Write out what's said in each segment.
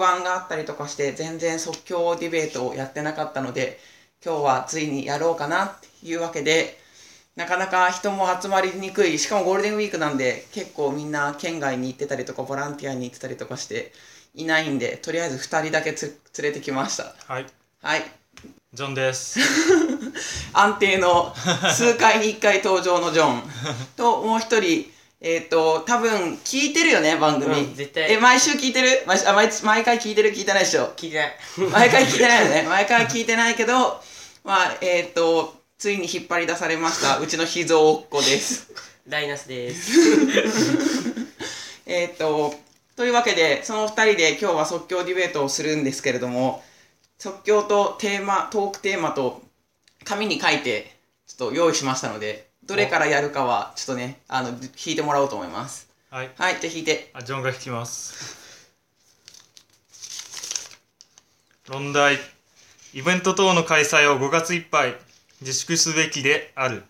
皆さんちょっと特番があったりとかして全然即興ディベートをやってなかったので今日はついにやろうかなっていうわけでなかなか人も集まりにくいしかもゴールデンウィークなんで結構みんな県外に行ってたりとかボランティアに行ってたりとかしていないんでとりあえず2人だけつ連れてきました。はい、はい。ジョンです。安定の数回に1回登場のジョン。ともう一人えっ、と多分聞いてるよね番組、うん絶対。え毎週聞いてる？毎あ毎毎回聞いてる聞いてないでしょ聞いてない。毎回聞いてないよね。毎回聞いてないけどまあえっ、とついに引っ張り出されました。うちの秘蔵っ子です。ダイナスです。えっとというわけでその2人で今日は即興ディベートをするんですけれども即興とテーマトークテーマと紙に書いてちょっと用意しましたのでどれからやるかはちょっとねあの弾いてもらおうと思いますはい、はいじゃあ弾いてあジョンが弾きます。論題。イベント等の開催を5月いっぱい自粛すべきである。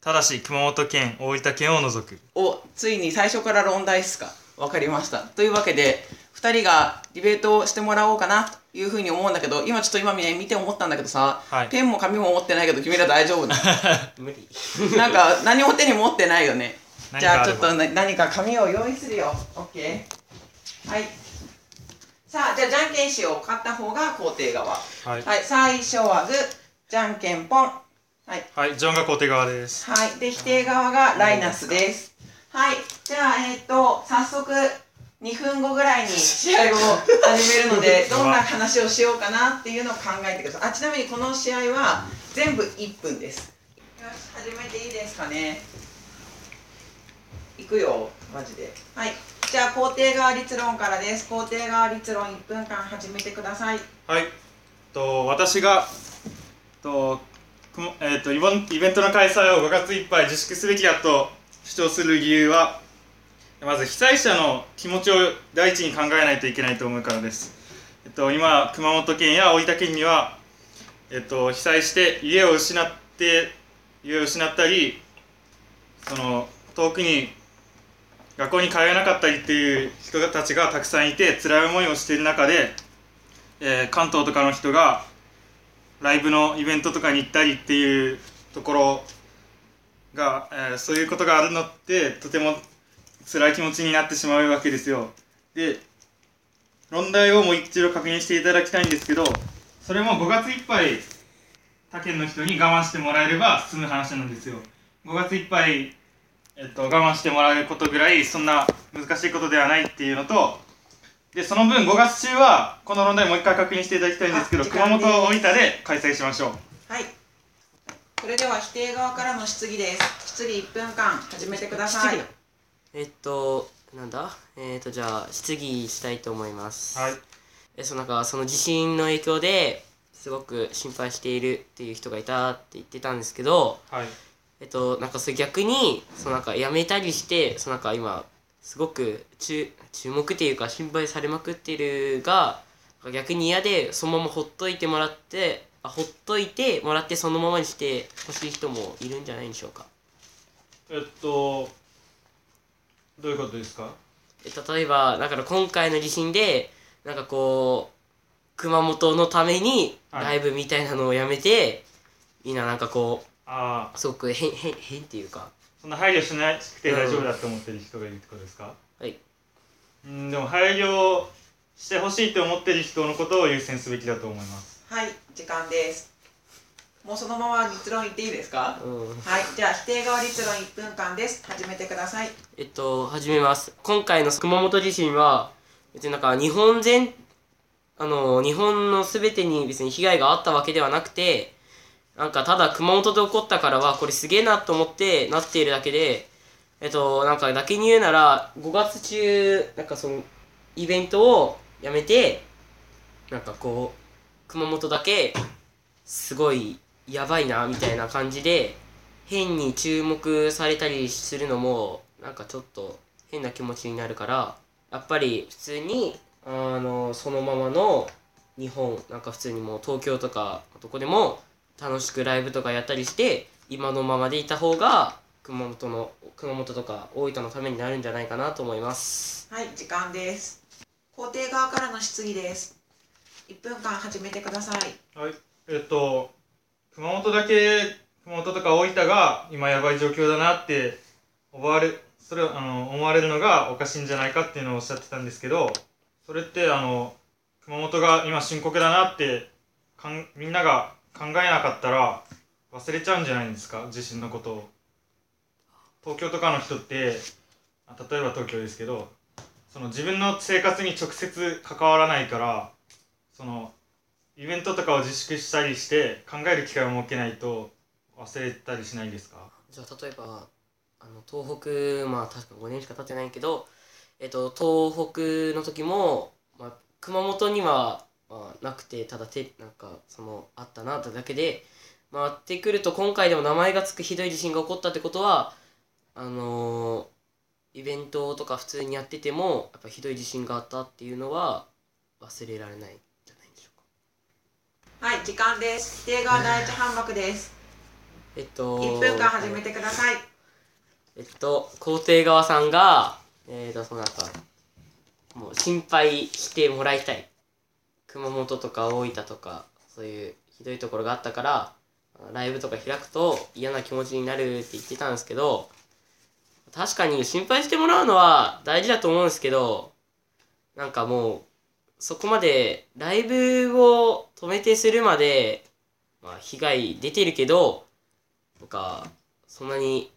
ただし、熊本県、大分県を除く。おついに最初から論題っすか？わかりましたというわけで2人がディベートをしてもらおうかなというふうに思うんだけど今ちょっと今ね見て思ったんだけどさ、はい。ペンも紙も持ってないけど君ら大丈夫な 無理。なんか何も手に持ってないよね。何じゃあちょっとな何か紙を用意するよ。OK はい。さあじゃあじゃんけんしよう。勝った方が肯定側。はい。はい。最初はグー。じゃんけんぽん。はい。はい、ジョンが肯定側です。はい。で、否定側がライナスです。はい。じゃあ、えっ、と、早速、2分後ぐらいに試合を始めるので、どんな話をしようかなっていうのを考えてください。あ、ちなみにこの試合は全部1分です。よし、始めていいですかね。いくよ、マジで。はい。じゃあ、肯定側立論からです。肯定側立論1分間始めてください。はい。と私がとくもえっ、とイベンイベントの開催を5月いっぱい自粛すべきだと主張する理由はまず被災者の気持ちを第一に考えないといけないと思うからです。えっと今熊本県や大分県にはえっと被災して家を失って家を失ったりその遠くに学校に通えなかったりっていう人たちがたくさんいて辛い思いをしている中でえー関東とかの人がライブのイベントとかに行ったりっていうところが、えーそういうことがあるのってとても辛い気持ちになってしまうわけですよで論題をもう一度確認していただきたいんですけどそれも5月いっぱい他県の人に我慢してもらえれば済む話なんですよ5月いっぱい、えっと、我慢してもらえることぐらいそんな難しいことではないっていうのとでその分5月中はこの論題もう一回確認していただきたいんですけど熊本大分で開催しましょうはい。それでは否定側からの質疑です。質疑1分間始めてください。えっと、なんだ？えっと、じゃあ、質疑したいと思います。はいえ、そのなんか、その地震の影響で、すごく心配しているっていう人がいたって言ってたんですけど、はいえっと、なんかそれ逆に、そのなんかやめたりして、そのなんか今、すごく注注目っていうか心配されまくっているが、逆に嫌で、そのままほっといてもらって、あほっといてもらってそのままにしてほしい人もいるんじゃないでしょうか。えっとどういうことですか？え例えばだから今回の地震でなんかこう熊本のためにはい。ライブみたいなのをやめて、みんななんかこああうすごく変変変っていうか。そんな配慮しなくて大丈夫だと思ってる人がいるってことですか？はい。うんでも配慮してほしいと思ってる人のことを優先すべきだと思います。はい、時間です。もうそのまま立論言っていいですか？うんはい、じゃあ否定側立論1分間です。始めてください。えっと始めます今回の熊本地震は別になんか日本全あの日本の全てに別に被害があったわけではなくてなんかただ熊本で起こったからはこれすげえなと思ってなっているだけでえっとなんかだけに言うなら5月中なんかそのイベントをやめてなんかこう熊本だけすごいやばいなみたいな感じで変に注目されたりするのもなんかちょっと変な気持ちになるからやっぱり普通にあのそのままの日本なんか普通にもう東京とかどこでも楽しくライブとかやったりして今のままでいた方が熊本の熊本とか大分のためになるんじゃないかなと思います。はい、時間です。校庭側からの質疑です。1分間始めてください。はい、えっと、熊本だけ、熊本とか大分が今やばい状況だなって思われ、それあの思われるのがおかしいんじゃないかっていうのをおっしゃってたんですけど、それってあの熊本が今深刻だなってかんみんなが考えなかったら忘れちゃうんじゃないんですか、地震のことを。東京とかの人って、例えば東京ですけど、その自分の生活に直接関わらないから、そのイベントとかを自粛したりして考える機会を設けないと忘れたりしないですか？じゃあ例えばあの東北まあ確か5年しか経ってないけど、えっと、東北の時も、まあ、熊本には、まあ、なくてただてなんかそのあったなってだけで回ってくると今回でも名前が付くひどい地震が起こったってことはあのーイベントとか普通にやっててもやっぱひどい地震があったっていうのは忘れられないんじゃないでしょうか。はい時間です。否定側第一反駁です。えっと1分間始めてください。えっと、肯定側さんが、えっ、と、そのなんか、もう心配してもらいたい。熊本とか大分とか、そういうひどいところがあったから、ライブとか開くと嫌な気持ちになるって言ってたんですけど、確かに心配してもらうのは大事だと思うんですけど、なんかもう、そこまでライブを止めてするまで、まあ被害出てるけど、なんか、そんなに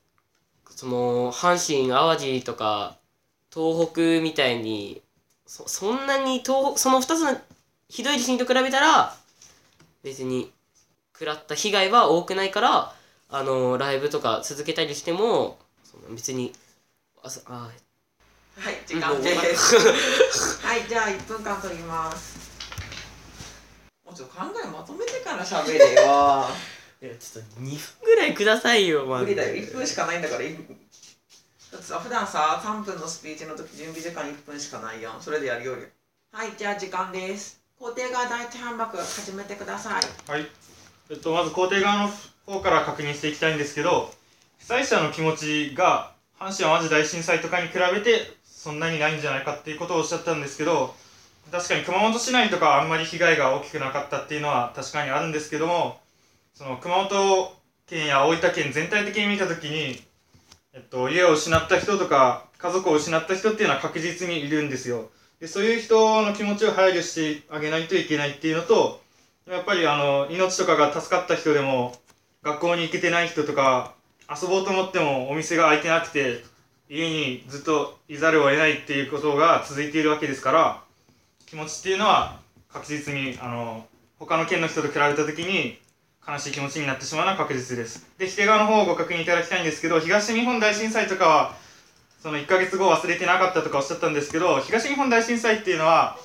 その阪神・淡路とか東北みたいにそそんなに東北その2つのひどい地震と比べたら別に食らった被害は多くないからあのライブとか続けたりしても別にああはい時間です。はいじゃあ1分間取ります。もうちょっと考えまとめてから喋れよ。いやちょっと2分ぐらいくださいよ無理だよ。1分しかないんだからいだってさ普段さ3分のスピーチの時準備時間1分しかないやん。それでやるより。はいじゃあ時間です。肯定側第一反駁始めてください。はい、えっと、まず肯定側の方から確認していきたいんですけど被災者の気持ちが阪神・淡路大震災とかに比べてそんなにないんじゃないかっていうことをおっしゃったんですけど確かに熊本市内とかあんまり被害が大きくなかったっていうのは確かにあるんですけどもその熊本県や大分県全体的に見た時に、えっと、家を失った人とか家族を失った人っていうのは確実にいるんですよ。でそういう人の気持ちを配慮してあげないといけないっていうのとやっぱりあの命とかが助かった人でも学校に行けてない人とか遊ぼうと思ってもお店が開いてなくて家にずっといざるを得ないっていうことが続いているわけですから気持ちっていうのは確実にあの他の県の人と比べた時に悲しい気持ちになってしまうのは確実ですで否定側の方をご確認いただきたいんですけど東日本大震災とかはその1ヶ月後忘れてなかったとかおっしゃったんですけど東日本大震災っていうのは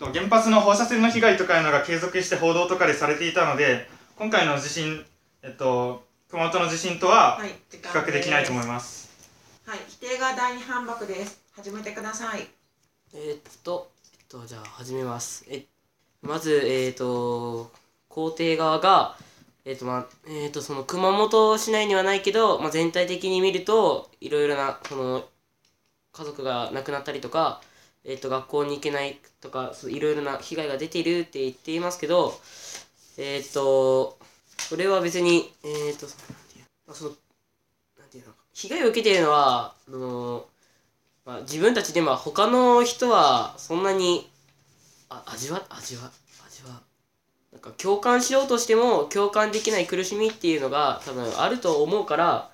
と原発の放射線の被害とかいうのが継続して報道とかでされていたので今回の地震、えっと、熊本の地震とは比間較できないと思いすます。はいはい否定側第二反駁です始めてくださいえーっと、えっと、じゃあ始めます。えまず、えーっと、肯定側が、えーっと、まあ、えっと、その熊本市内にはないけど、まあ、全体的に見ると、いろいろな、その、家族が亡くなったりとか、えっと、学校に行けないとか、いろいろな被害が出ているって言っていますけど、えっと、それは別に、えっと、その被害を受けているのは、あのまあ、自分たちでも他の人はそんなにあ味わ味わ味わなんか共感しようとしても共感できない苦しみっていうのが多分あると思うから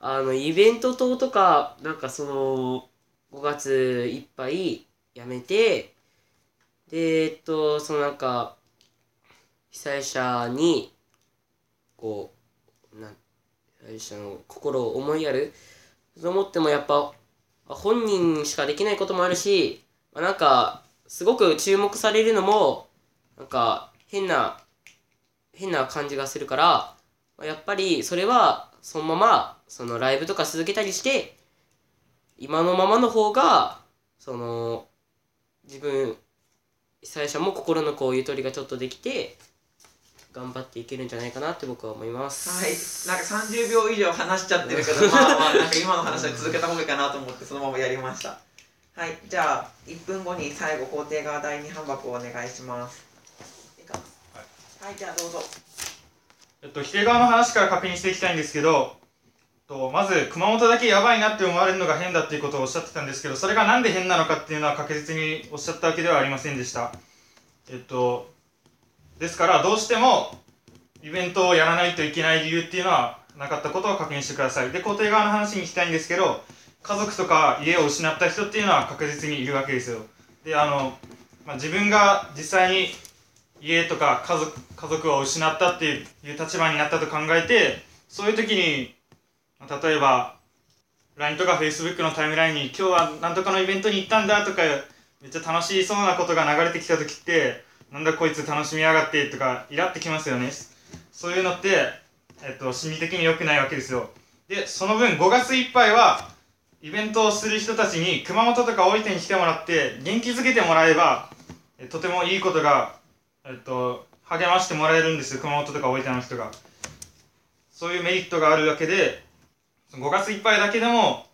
あのイベント等とかなんかその5月いっぱいやめてでえっとそのなんか被災者にこうなん被災者の心を思いやるそう思ってもやっぱ本人しかできないこともあるし、まあ、なんかすごく注目されるのもなんか変な変な感じがするから、やっぱりそれはそのままそのライブとか続けたりして今のままの方がその自分被災者も心のこうゆとりがちょっとできて頑張っていけるんじゃないかなって僕は思います。はい。なんか30秒以上話しちゃってるけど まあまあなんか今の話は続けた方がいいかなと思ってそのままやりました。はい。じゃあ1分後に最後肯定側第2半箱をお願いします。いい。かはいじゃあどうぞ。えっと、否定側の話から確認していきたいんですけど、とまず、熊本だけやばいなって思われるのが変だっていうことをおっしゃってたんですけど、それがなんで変なのかっていうのは確実におっしゃったわけではありませんでした。えっと、ですから、どうしてもイベントをやらないといけない理由っていうのはなかったことを確認してください。で、肯定側の話に行きたいんですけど、家族とか家を失った人っていうのは確実にいるわけですよ。で、あの、まあ、自分が実際に家とか家族家族を失ったっていう立場になったと考えてそういう時にまあ例えば LINE とか Facebook のタイムラインに今日は何とかのイベントに行ったんだとかめっちゃ楽しそうなことが流れてきた時ってなんだこいつ楽しみやがってとかイラってきますよね。そういうのって、えっと、心理的に良くないわけですよ。でその分5月いっぱいはイベントをする人たちに熊本とか大分に来てもらって元気づけてもらえばとてもいいことがえっと、励ましてもらえるんですよ。熊本とか大分の人が。そういうメリットがあるわけで5月いっぱいだけでも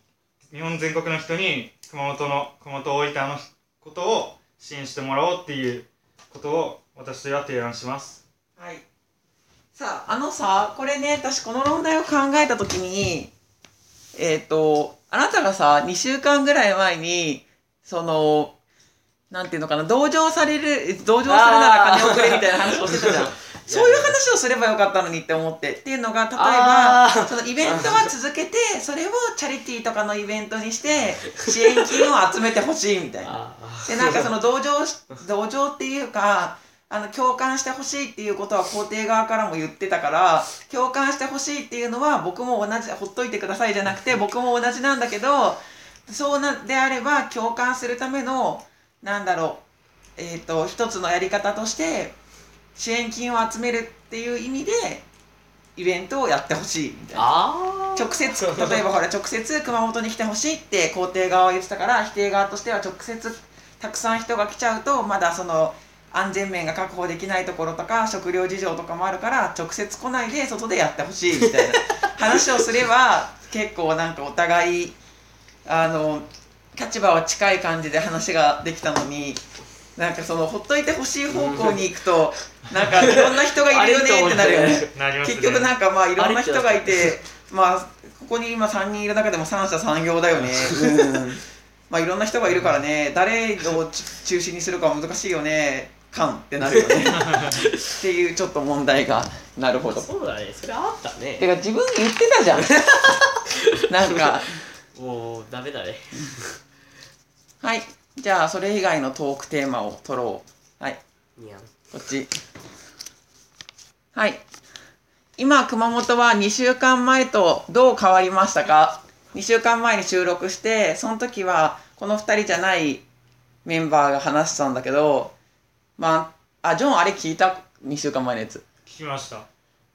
日本全国の人に熊本の熊本大分のことを支援してもらおうっていうことを私は提案します。はい。さああのさこれね私この問題を考えた時にえっ、とあなたがさ2週間ぐらい前にそのなんていうのかな同情される同情するなら金をくれみたいな話をしてたじゃん そういう話をすればよかったのにって思ってっていうのが例えばそのイベントは続けてそれをチャリティーとかのイベントにして支援金を集めてほしいみたいな。あでなんかその同情し同情っていうかあの共感してほしいっていうことは肯定側からも言ってたから共感してほしいっていうのは僕も同じほっといてくださいじゃなくて僕も同じなんだけどそうなであれば共感するためのなんだろうえっ、と一つのやり方として支援金を集めるっていう意味でイベントをやってほしいみたいな。直接例えばほら直接熊本に来てほしいって肯定側は言ってたから否定側としては直接たくさん人が来ちゃうとまだその安全面が確保できないところとか食料事情とかもあるから直接来ないで外でやってほしいみたいな話をすれば 結構なんかお互いあの立場は近い感じで話ができたのになんかそのほっといてほしい方向に行くとなんかいろんな人がいるよねってなるよね。結局なんかまあいろんな人がいてまあここに今3人いる中でも三者三様だよね。うん。まあいろんな人がいるからね。誰をち中心にするかは難しいよね。感ってなるよね。っていうちょっと問題が。なるほど。そうだね。それあったてねか自分言ってたじゃん。なんか。もうダメだね。はい。じゃあそれ以外のトークテーマを取ろう。はい。にゃんこっち。はい。今、熊本は2週間前とどう変わりましたか ?2 週間前に収録して、その時はこの2人じゃないメンバーが話してたんだけど、まあ、あ、ジョンあれ聞いた ?2 週間前のやつ。聞きました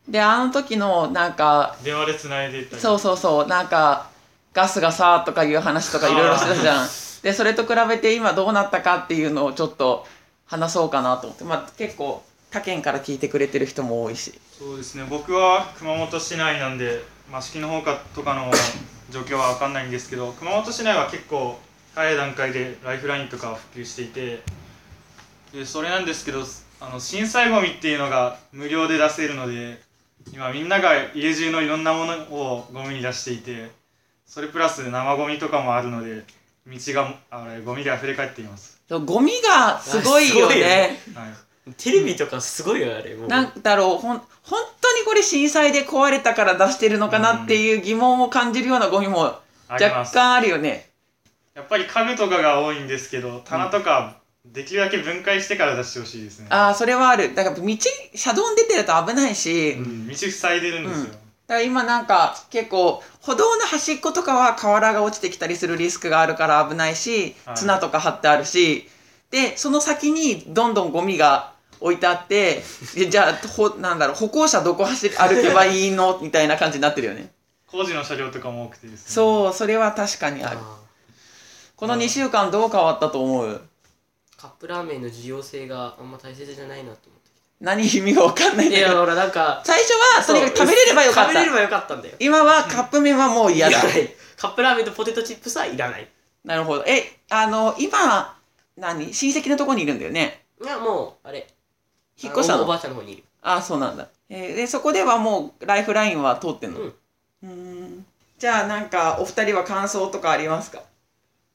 で、あの時のなんか、電話でつないでいったりそうそうそう、なんか、ガスがさとかいう話とかいろいろしてたじゃん。で、それと比べて今どうなったかっていうのをちょっと話そうかなと思って。まあ結構他県から聞いてくれてる人も多いし。そうですね僕は熊本市内なんで益城の方かとかの状況は分かんないんですけど熊本市内は結構早い段階でライフラインとか普及していてでそれなんですけどあの震災ゴミっていうのが無料で出せるので今みんなが家中のいろんなものをゴミに出していてそれプラス生ゴミとかもあるので道があれゴミで溢れ返っています、ゴミがすごいよね。はい、テレビとかすごいよあれも。うなんだろう、ほん、本当にこれ震災で壊れたから出してるのかなっていう疑問を感じるようなゴミも若あります干あるよね。やっぱり家具とかが多いんですけど棚とかできるだけ分解してから出してほしいですね、ああ、それはある。だから道、車道に出てると危ないし、うん、道塞いでるんですよ、だから今なんか結構歩道の端っことかは瓦が落ちてきたりするリスクがあるから危ないしはい。綱とか張ってあるしでその先にどんどんゴミが置いてあってで じゃあほなんだろう歩行者どこ走り歩けばいいのみたいな感じになってるよね。工事の車両とかも多くてですね。そうそれは確かにある。あこの2週間どう変わったと思う？ーカップラーメンの重要性があんま大切じゃないなと何意味が分かんないんだけやほらなんか最初はとにかく食べれればよかった。食べれればよかったんだよ。今はカップ麺はもう嫌だ。いらない。カップラーメンとポテトチップスはいらない。なるほど。えあの今何？親戚のとこにいるんだよね。いやもうあれ。引っ越したの？あおばあちゃんの方にいる。あそうなんだ、えーでそこではもうライフラインは通ってんの？うん。うーん。じゃあなんかお二人は感想とかありますか？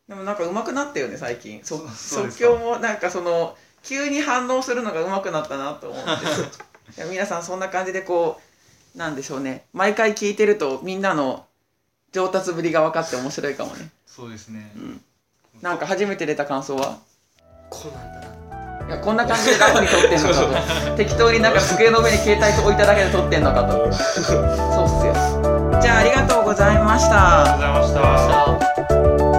でもなんか上手くなったよね最近。そそうですか。即興もなんかその急に反応するのが上手くなったなと思って いや皆さんそんな感じでこうなんでしょうね。毎回聞いてるとみんなの上達ぶりが分かって面白いかもね。そうですね。うん。なんか初めて出た感想は？こうなんだな。いやこんな感じでラフに撮ってんのかと。適当になんか机の上に携帯置いただけで撮ってんのかと。そうっすよ。じゃあありがとうございました。ありがとうございました